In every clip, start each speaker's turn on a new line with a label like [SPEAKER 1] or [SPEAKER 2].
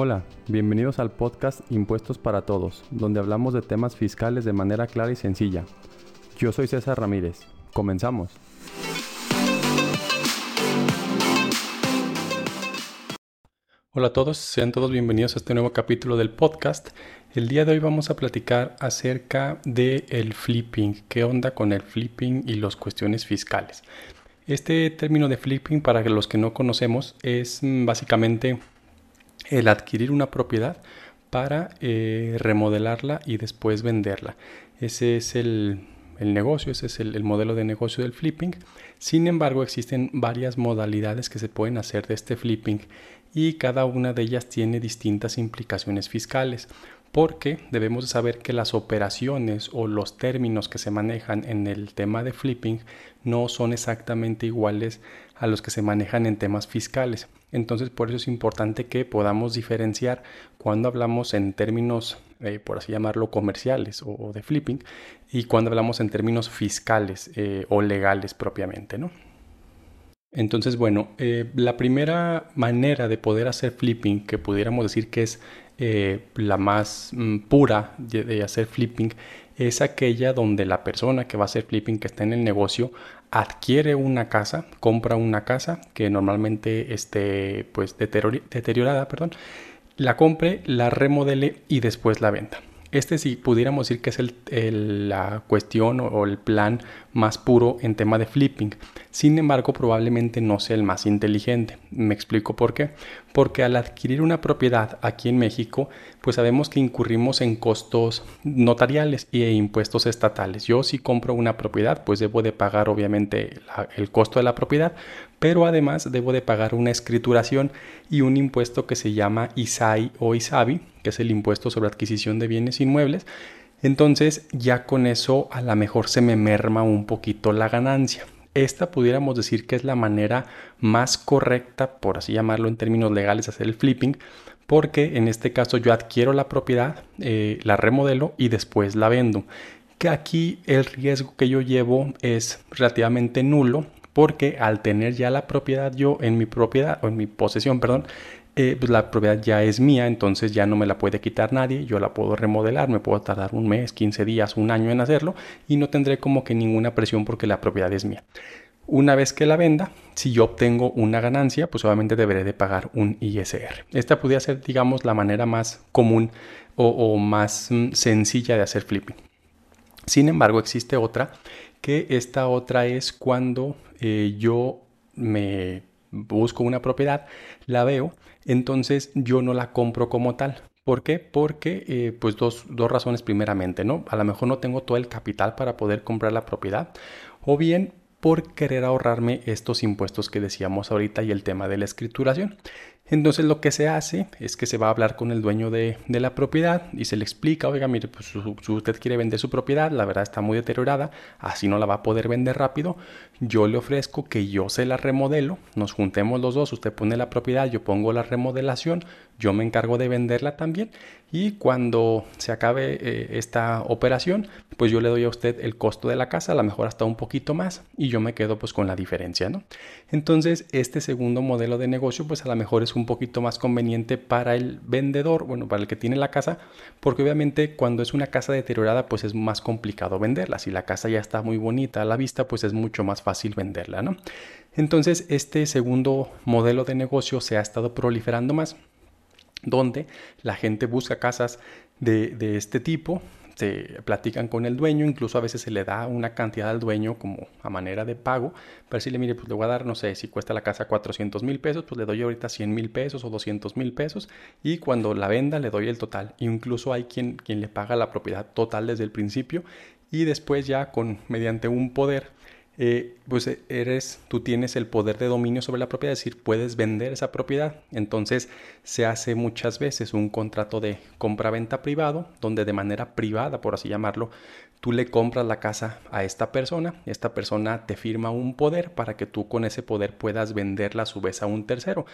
[SPEAKER 1] Hola, bienvenidos al podcast Impuestos para Todos, donde hablamos de temas fiscales de manera clara y sencilla. Yo soy César Ramírez. Comenzamos. Hola a todos, sean todos bienvenidos a este nuevo capítulo del podcast. El día de hoy vamos a platicar acerca del el flipping, qué onda con el flipping y las cuestiones fiscales. Este término de flipping, para los que no conocemos, es mm, básicamente el adquirir una propiedad para eh, remodelarla y después venderla. Ese es el, negocio, ese es el, modelo de negocio del flipping. Sin embargo, existen varias modalidades que se pueden hacer de este flipping y cada una de ellas tiene distintas implicaciones fiscales porque debemos saber que las operaciones o los términos que se manejan en el tema de flipping no son exactamente iguales a los que se manejan en temas fiscales. Entonces por eso es importante que podamos diferenciar cuando hablamos en términos, eh, por así llamarlo, comerciales o, de flipping y cuando hablamos en términos fiscales eh, o legales propiamente, ¿no? Entonces, bueno, eh, la primera manera de poder hacer flipping, que pudiéramos decir que es la más mm, pura de, hacer flipping, es aquella donde la persona que va a hacer flipping, que está en el negocio, adquiere una casa, compra una casa que normalmente esté pues deteriorada, perdón, la compre, la remodele y después la venda. Este sí pudiéramos decir que es el, la cuestión o, el plan más puro en tema de flipping. Sin embargo, probablemente no sea el más inteligente. Me explico por qué. Porque al adquirir una propiedad aquí en México, pues sabemos que incurrimos en costos notariales e impuestos estatales. Yo si compro una propiedad, pues debo de pagar obviamente el costo de la propiedad, pero además debo de pagar una escrituración y un impuesto que se llama ISAI o ISABI, que es el impuesto sobre adquisición de bienes inmuebles. Entonces ya con eso a lo mejor se me merma un poquito la ganancia. Esta pudiéramos decir que es la manera más correcta, por así llamarlo en términos legales, de hacer el flipping, porque en este caso yo adquiero la propiedad, eh, la remodelo y después la vendo. Que aquí el riesgo que yo llevo es relativamente nulo porque al tener ya la propiedad yo en mi propiedad o en mi posesión, perdón, eh, pues la propiedad ya es mía, entonces ya no me la puede quitar nadie, yo la puedo remodelar, me puedo tardar un mes, 15 días, un año en hacerlo y no tendré como que ninguna presión porque la propiedad es mía. Una vez que la venda, si yo obtengo una ganancia, pues obviamente deberé de pagar un ISR. Esta podría ser, digamos, la manera más común o, más mm, sencilla de hacer flipping. Sin embargo, existe otra, que esta otra es cuando eh, yo me busco una propiedad, la veo, entonces yo no la compro como tal. ¿Por qué? Porque, eh, pues dos, dos razones primeramente, ¿no? A lo mejor no tengo todo el capital para poder comprar la propiedad, o bien por querer ahorrarme estos impuestos que decíamos ahorita y el tema de la escrituración. Entonces lo que se hace es que se va a hablar con el dueño de, la propiedad y se le explica, oiga, mire, pues si usted quiere vender su propiedad, la verdad está muy deteriorada, así no la va a poder vender rápido, yo le ofrezco que yo se la remodelo, nos juntemos los dos, usted pone la propiedad, yo pongo la remodelación, yo me encargo de venderla también y cuando se acabe eh, esta operación, pues yo le doy a usted el costo de la casa, a lo mejor hasta un poquito más y yo me quedo pues con la diferencia, ¿no? Entonces este segundo modelo de negocio pues a lo mejor es un poquito más conveniente para el vendedor, bueno, para el que tiene la casa, porque obviamente cuando es una casa deteriorada, pues es más complicado venderla. Si la casa ya está muy bonita a la vista, pues es mucho más fácil venderla, ¿no? Entonces, este segundo modelo de negocio se ha estado proliferando más donde la gente busca casas de, de, este tipo se platican con el dueño, incluso a veces se le da una cantidad al dueño como a manera de pago, pero si le mire, pues le voy a dar, no sé, si cuesta la casa 400 mil pesos, pues le doy ahorita 100 mil pesos o 200 mil pesos y cuando la venda le doy el total. Incluso hay quien, quien le paga la propiedad total desde el principio y después ya con mediante un poder eh, pues eh, eres, tú tienes el poder de dominio sobre la propiedad, es decir, puedes vender esa propiedad. Entonces se hace muchas veces un contrato de compra-venta privado, donde de manera privada, por así llamarlo, tú le compras la casa a esta persona, esta persona te firma un poder para que tú con ese poder puedas venderla a su vez a un tercero.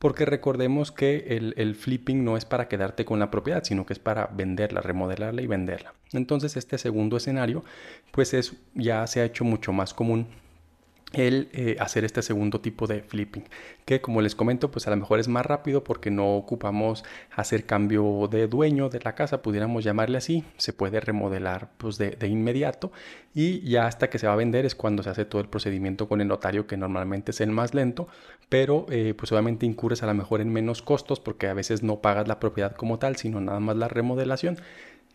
[SPEAKER 1] Porque recordemos que el, el flipping no es para quedarte con la propiedad, sino que es para venderla, remodelarla y venderla. Entonces este segundo escenario, pues es, ya se ha hecho mucho más común el eh, hacer este segundo tipo de flipping que como les comento pues a lo mejor es más rápido porque no ocupamos hacer cambio de dueño de la casa pudiéramos llamarle así se puede remodelar pues de, inmediato y ya hasta que se va a vender es cuando se hace todo el procedimiento con el notario que normalmente es el más lento pero eh, pues obviamente incurres a lo mejor en menos costos porque a veces no pagas la propiedad como tal sino nada más la remodelación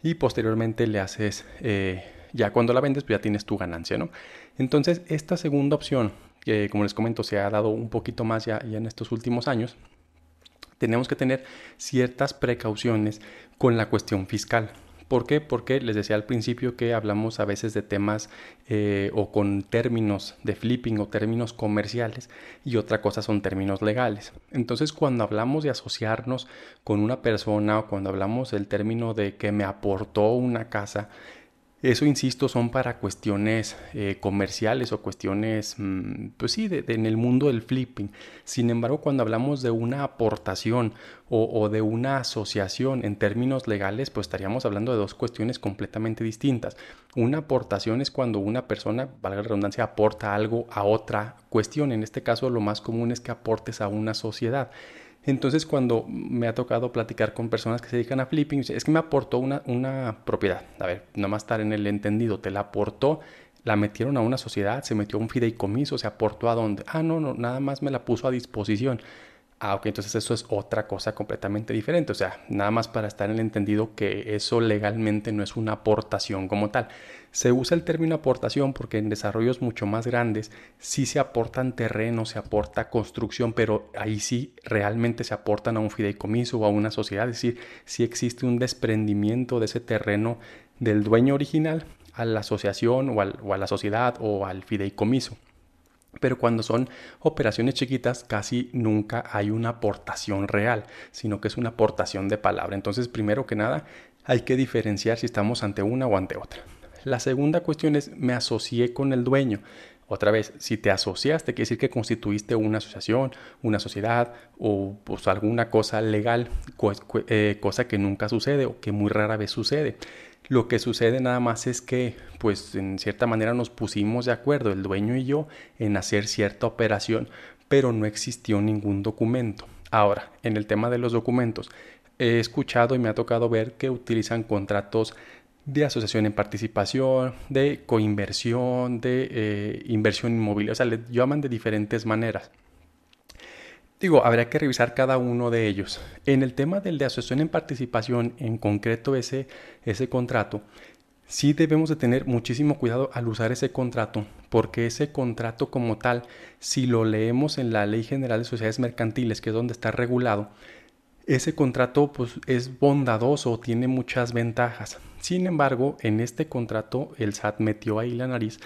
[SPEAKER 1] y posteriormente le haces eh, ya cuando la vendes, pues ya tienes tu ganancia, ¿no? Entonces, esta segunda opción, que como les comento, se ha dado un poquito más ya, ya en estos últimos años, tenemos que tener ciertas precauciones con la cuestión fiscal. ¿Por qué? Porque les decía al principio que hablamos a veces de temas eh, o con términos de flipping o términos comerciales y otra cosa son términos legales. Entonces cuando hablamos de asociarnos con una persona o cuando hablamos del término de que me aportó una casa, eso, insisto, son para cuestiones eh, comerciales o cuestiones, mm, pues sí, en el mundo del flipping. Sin embargo, cuando hablamos de una aportación o, de una asociación en términos legales, pues estaríamos hablando de dos cuestiones completamente distintas. Una aportación es cuando una persona, valga la redundancia, aporta algo a otra cuestión. En este caso, lo más común es que aportes a una sociedad. Entonces, cuando me ha tocado platicar con personas que se dedican a flipping, es que me aportó una, una propiedad. A ver, nomás estar en el entendido, te la aportó, la metieron a una sociedad, se metió a un fideicomiso, se aportó a dónde. Ah, no, no, nada más me la puso a disposición. Ah, ok, entonces eso es otra cosa completamente diferente. O sea, nada más para estar en el entendido que eso legalmente no es una aportación como tal. Se usa el término aportación porque en desarrollos mucho más grandes sí se aportan terrenos, se aporta construcción, pero ahí sí realmente se aportan a un fideicomiso o a una sociedad. Es decir, sí existe un desprendimiento de ese terreno del dueño original a la asociación o a la sociedad o al fideicomiso. Pero cuando son operaciones chiquitas casi nunca hay una aportación real, sino que es una aportación de palabra. Entonces, primero que nada, hay que diferenciar si estamos ante una o ante otra. La segunda cuestión es, me asocié con el dueño. Otra vez, si te asociaste, quiere decir que constituiste una asociación, una sociedad o pues, alguna cosa legal, eh, cosa que nunca sucede o que muy rara vez sucede. Lo que sucede nada más es que, pues en cierta manera nos pusimos de acuerdo, el dueño y yo, en hacer cierta operación, pero no existió ningún documento. Ahora, en el tema de los documentos, he escuchado y me ha tocado ver que utilizan contratos de asociación en participación, de coinversión, de eh, inversión inmobiliaria, o sea, le llaman de diferentes maneras. Digo, habría que revisar cada uno de ellos. En el tema del de asociación en participación, en concreto ese, ese contrato, sí debemos de tener muchísimo cuidado al usar ese contrato, porque ese contrato como tal, si lo leemos en la Ley General de Sociedades Mercantiles, que es donde está regulado, ese contrato pues, es bondadoso, tiene muchas ventajas. Sin embargo, en este contrato el SAT metió ahí la nariz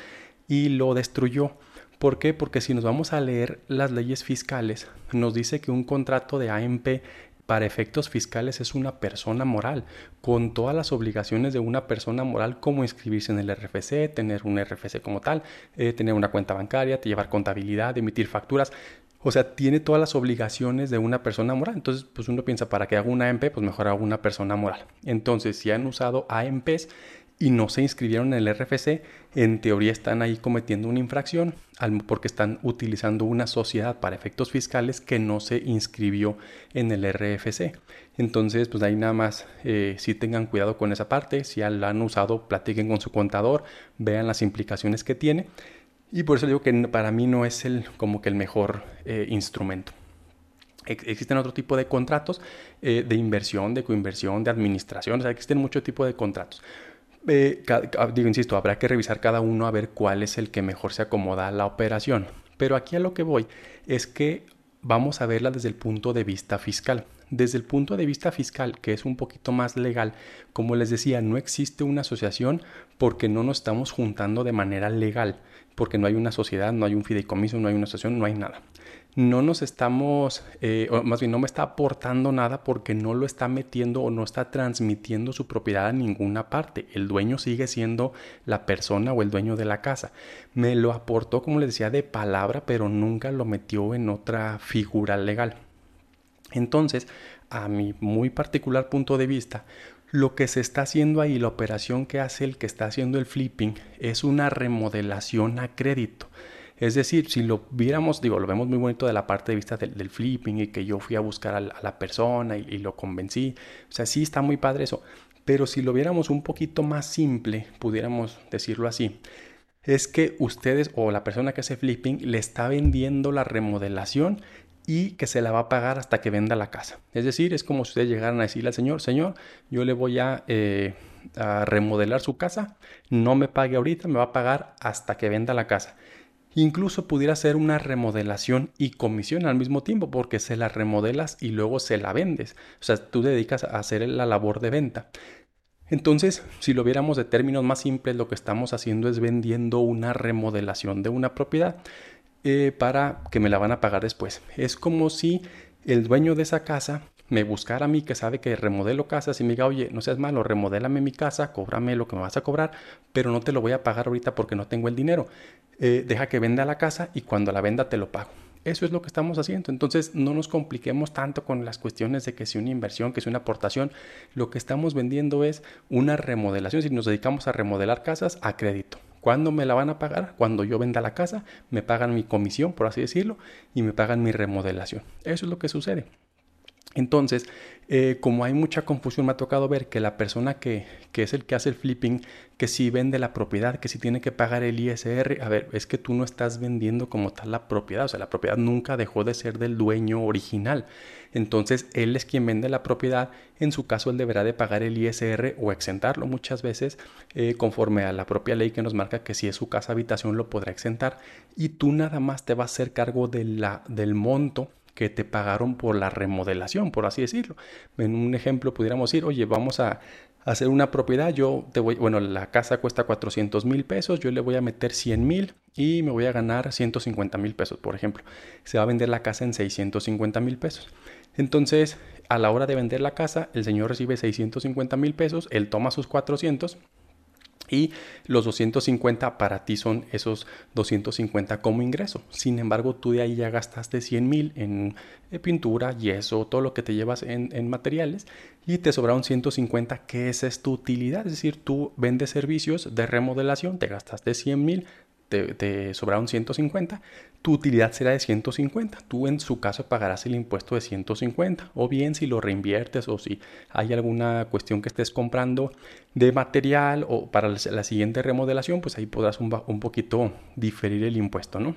[SPEAKER 1] y lo destruyó. ¿Por qué? Porque si nos vamos a leer las leyes fiscales, nos dice que un contrato de AMP para efectos fiscales es una persona moral, con todas las obligaciones de una persona moral, como inscribirse en el RFC, tener un RFC como tal, eh, tener una cuenta bancaria, llevar contabilidad, emitir facturas. O sea, tiene todas las obligaciones de una persona moral. Entonces, pues uno piensa, ¿para que haga una AMP? Pues mejor haga una persona moral. Entonces, si han usado AMPs, y no se inscribieron en el RFC, en teoría están ahí cometiendo una infracción porque están utilizando una sociedad para efectos fiscales que no se inscribió en el RFC. Entonces, pues ahí nada más eh, si tengan cuidado con esa parte, si ya la han usado, platiquen con su contador, vean las implicaciones que tiene. Y por eso digo que para mí no es el, como que el mejor eh, instrumento. Existen otro tipo de contratos eh, de inversión, de coinversión, de administración, o sea, existen mucho tipo de contratos. Eh, digo, insisto, habrá que revisar cada uno a ver cuál es el que mejor se acomoda a la operación. Pero aquí a lo que voy es que vamos a verla desde el punto de vista fiscal. Desde el punto de vista fiscal, que es un poquito más legal, como les decía, no existe una asociación porque no nos estamos juntando de manera legal, porque no hay una sociedad, no hay un fideicomiso, no hay una asociación, no hay nada no nos estamos, eh, o más bien no me está aportando nada porque no lo está metiendo o no está transmitiendo su propiedad a ninguna parte. El dueño sigue siendo la persona o el dueño de la casa. Me lo aportó, como les decía, de palabra, pero nunca lo metió en otra figura legal. Entonces, a mi muy particular punto de vista, lo que se está haciendo ahí, la operación que hace el que está haciendo el flipping, es una remodelación a crédito. Es decir, si lo viéramos, digo, lo vemos muy bonito de la parte de vista del, flipping y que yo fui a buscar a la, persona y, lo convencí. O sea, sí está muy padre eso. Pero si lo viéramos un poquito más simple, pudiéramos decirlo así, es que ustedes o la persona que hace flipping le está vendiendo la remodelación y que se la va a pagar hasta que venda la casa. Es decir, es como si ustedes llegaran a decirle al señor, señor, yo le voy a, eh, a remodelar su casa, no me pague ahorita, me va a pagar hasta que venda la casa. Incluso pudiera ser una remodelación y comisión al mismo tiempo, porque se la remodelas y luego se la vendes. O sea, tú dedicas a hacer la labor de venta. Entonces, si lo viéramos de términos más simples, lo que estamos haciendo es vendiendo una remodelación de una propiedad. Eh, para que me la van a pagar después. Es como si el dueño de esa casa me buscara a mí que sabe que remodelo casas y me diga, oye, no seas malo, remodélame mi casa, cóbrame lo que me vas a cobrar, pero no te lo voy a pagar ahorita porque no tengo el dinero. Eh, deja que venda la casa y cuando la venda te lo pago. Eso es lo que estamos haciendo. Entonces no nos compliquemos tanto con las cuestiones de que si una inversión, que si una aportación. Lo que estamos vendiendo es una remodelación. Si nos dedicamos a remodelar casas a crédito. ¿Cuándo me la van a pagar? Cuando yo venda la casa, me pagan mi comisión, por así decirlo, y me pagan mi remodelación. Eso es lo que sucede. Entonces, eh, como hay mucha confusión, me ha tocado ver que la persona que, que, es el que hace el flipping, que si vende la propiedad, que si tiene que pagar el ISR, a ver, es que tú no estás vendiendo como tal la propiedad, o sea, la propiedad nunca dejó de ser del dueño original. Entonces, él es quien vende la propiedad, en su caso, él deberá de pagar el ISR o exentarlo muchas veces, eh, conforme a la propia ley que nos marca que si es su casa habitación lo podrá exentar, y tú nada más te vas a hacer cargo de la, del monto que te pagaron por la remodelación, por así decirlo. En un ejemplo pudiéramos decir, oye, vamos a hacer una propiedad, yo te voy, bueno, la casa cuesta 400 mil pesos, yo le voy a meter 100 mil y me voy a ganar 150 mil pesos, por ejemplo. Se va a vender la casa en 650 mil pesos. Entonces, a la hora de vender la casa, el señor recibe 650 mil pesos, él toma sus 400 y los 250 para ti son esos 250 como ingreso. Sin embargo, tú de ahí ya gastaste 100 mil en eh, pintura, yeso, todo lo que te llevas en, materiales y te sobraron 150 que esa es tu utilidad. Es decir, tú vendes servicios de remodelación, te gastaste 100 mil, te, sobraron 150, tu utilidad será de 150. Tú en su caso pagarás el impuesto de 150. O bien si lo reinviertes o si hay alguna cuestión que estés comprando de material o para la siguiente remodelación, pues ahí podrás un, un poquito diferir el impuesto, ¿no?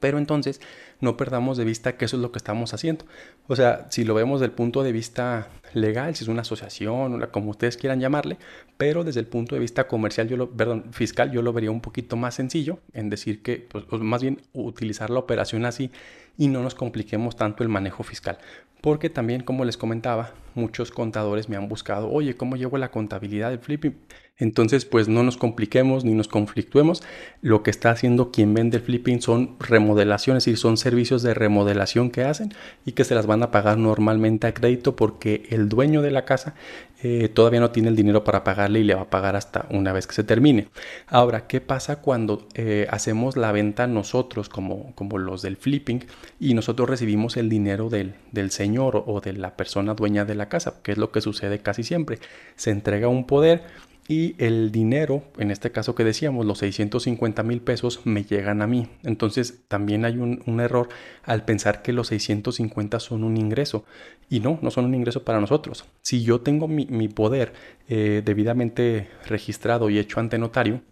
[SPEAKER 1] Pero entonces no perdamos de vista que eso es lo que estamos haciendo. O sea, si lo vemos desde el punto de vista legal, si es una asociación, como ustedes quieran llamarle, pero desde el punto de vista comercial, yo lo, perdón, fiscal, yo lo vería un poquito más sencillo en decir que, pues, más bien utilizar la operación así y no nos compliquemos tanto el manejo fiscal. Porque también, como les comentaba, muchos contadores me han buscado, oye, ¿cómo llevo la contabilidad del flipping? Entonces, pues no nos compliquemos ni nos conflictuemos. Lo que está haciendo quien vende el flipping son remodelaciones, es decir, son servicios de remodelación que hacen y que se las van a pagar normalmente a crédito porque el dueño de la casa eh, todavía no tiene el dinero para pagarle y le va a pagar hasta una vez que se termine. Ahora, ¿qué pasa cuando eh, hacemos la venta nosotros como, como los del flipping y nosotros recibimos el dinero del, del señor o de la persona dueña de la casa? Que es lo que sucede casi siempre. Se entrega un poder y el dinero, en este caso que decíamos, los 650 mil pesos me llegan a mí. Entonces también hay un, error al pensar que los 650 son un ingreso. Y no, no son un ingreso para nosotros. Si yo tengo mi, poder eh, debidamente registrado y hecho ante notario,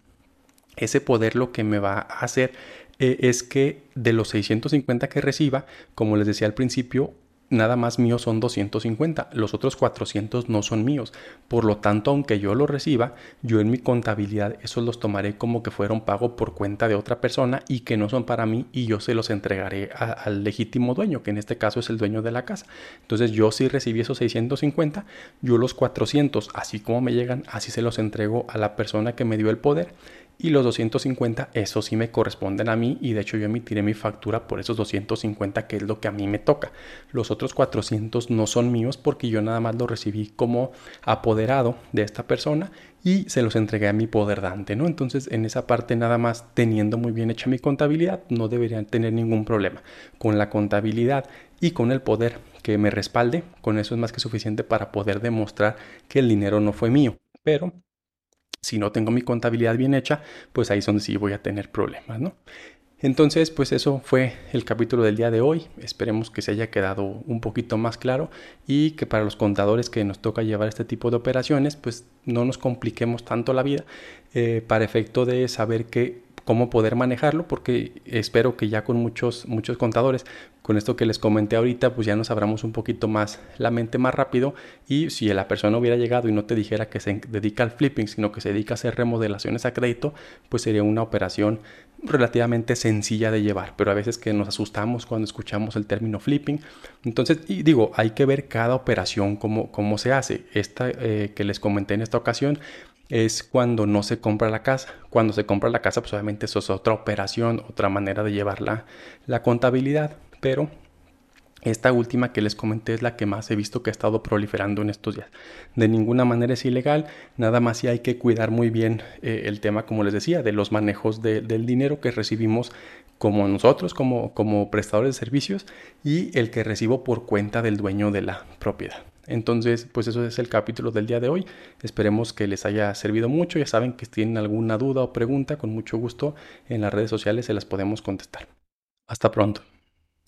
[SPEAKER 1] ese poder lo que me va a hacer eh, es que de los 650 que reciba, como les decía al principio, nada más míos son 250, los otros 400 no son míos. Por lo tanto, aunque yo lo reciba, yo en mi contabilidad esos los tomaré como que fueron pago por cuenta de otra persona y que no son para mí y yo se los entregaré al legítimo dueño, que en este caso es el dueño de la casa. Entonces yo sí recibí esos 650, yo los 400, así como me llegan, así se los entrego a la persona que me dio el poder y los 250, eso sí me corresponden a mí y de hecho yo emitiré mi factura por esos 250 que es lo que a mí me toca. Los otros 400 no son míos porque yo nada más los recibí como apoderado de esta persona y se los entregué a mi poder dante, ¿no? Entonces en esa parte nada más teniendo muy bien hecha mi contabilidad no deberían tener ningún problema. Con la contabilidad y con el poder que me respalde, con eso es más que suficiente para poder demostrar que el dinero no fue mío. Pero si no tengo mi contabilidad bien hecha, pues ahí es donde sí voy a tener problemas, ¿no? Entonces, pues eso fue el capítulo del día de hoy. Esperemos que se haya quedado un poquito más claro y que para los contadores que nos toca llevar este tipo de operaciones, pues no nos compliquemos tanto la vida eh, para efecto de saber que cómo poder manejarlo, porque espero que ya con muchos, muchos contadores, con esto que les comenté ahorita, pues ya nos abramos un poquito más la mente más rápido y si la persona hubiera llegado y no te dijera que se dedica al flipping, sino que se dedica a hacer remodelaciones a crédito, pues sería una operación relativamente sencilla de llevar, pero a veces que nos asustamos cuando escuchamos el término flipping. Entonces, digo, hay que ver cada operación cómo, cómo se hace. Esta eh, que les comenté en esta ocasión es cuando no se compra la casa. Cuando se compra la casa, pues obviamente eso es otra operación, otra manera de llevar la, la contabilidad. Pero esta última que les comenté es la que más he visto que ha estado proliferando en estos días. De ninguna manera es ilegal, nada más si hay que cuidar muy bien eh, el tema, como les decía, de los manejos del dinero que recibimos como nosotros, como, como prestadores de servicios, y el que recibo por cuenta del dueño de la propiedad. Entonces, pues eso es el capítulo del día de hoy. Esperemos que les haya servido mucho. Ya saben que si tienen alguna duda o pregunta, con mucho gusto en las redes sociales se las podemos contestar. Hasta pronto.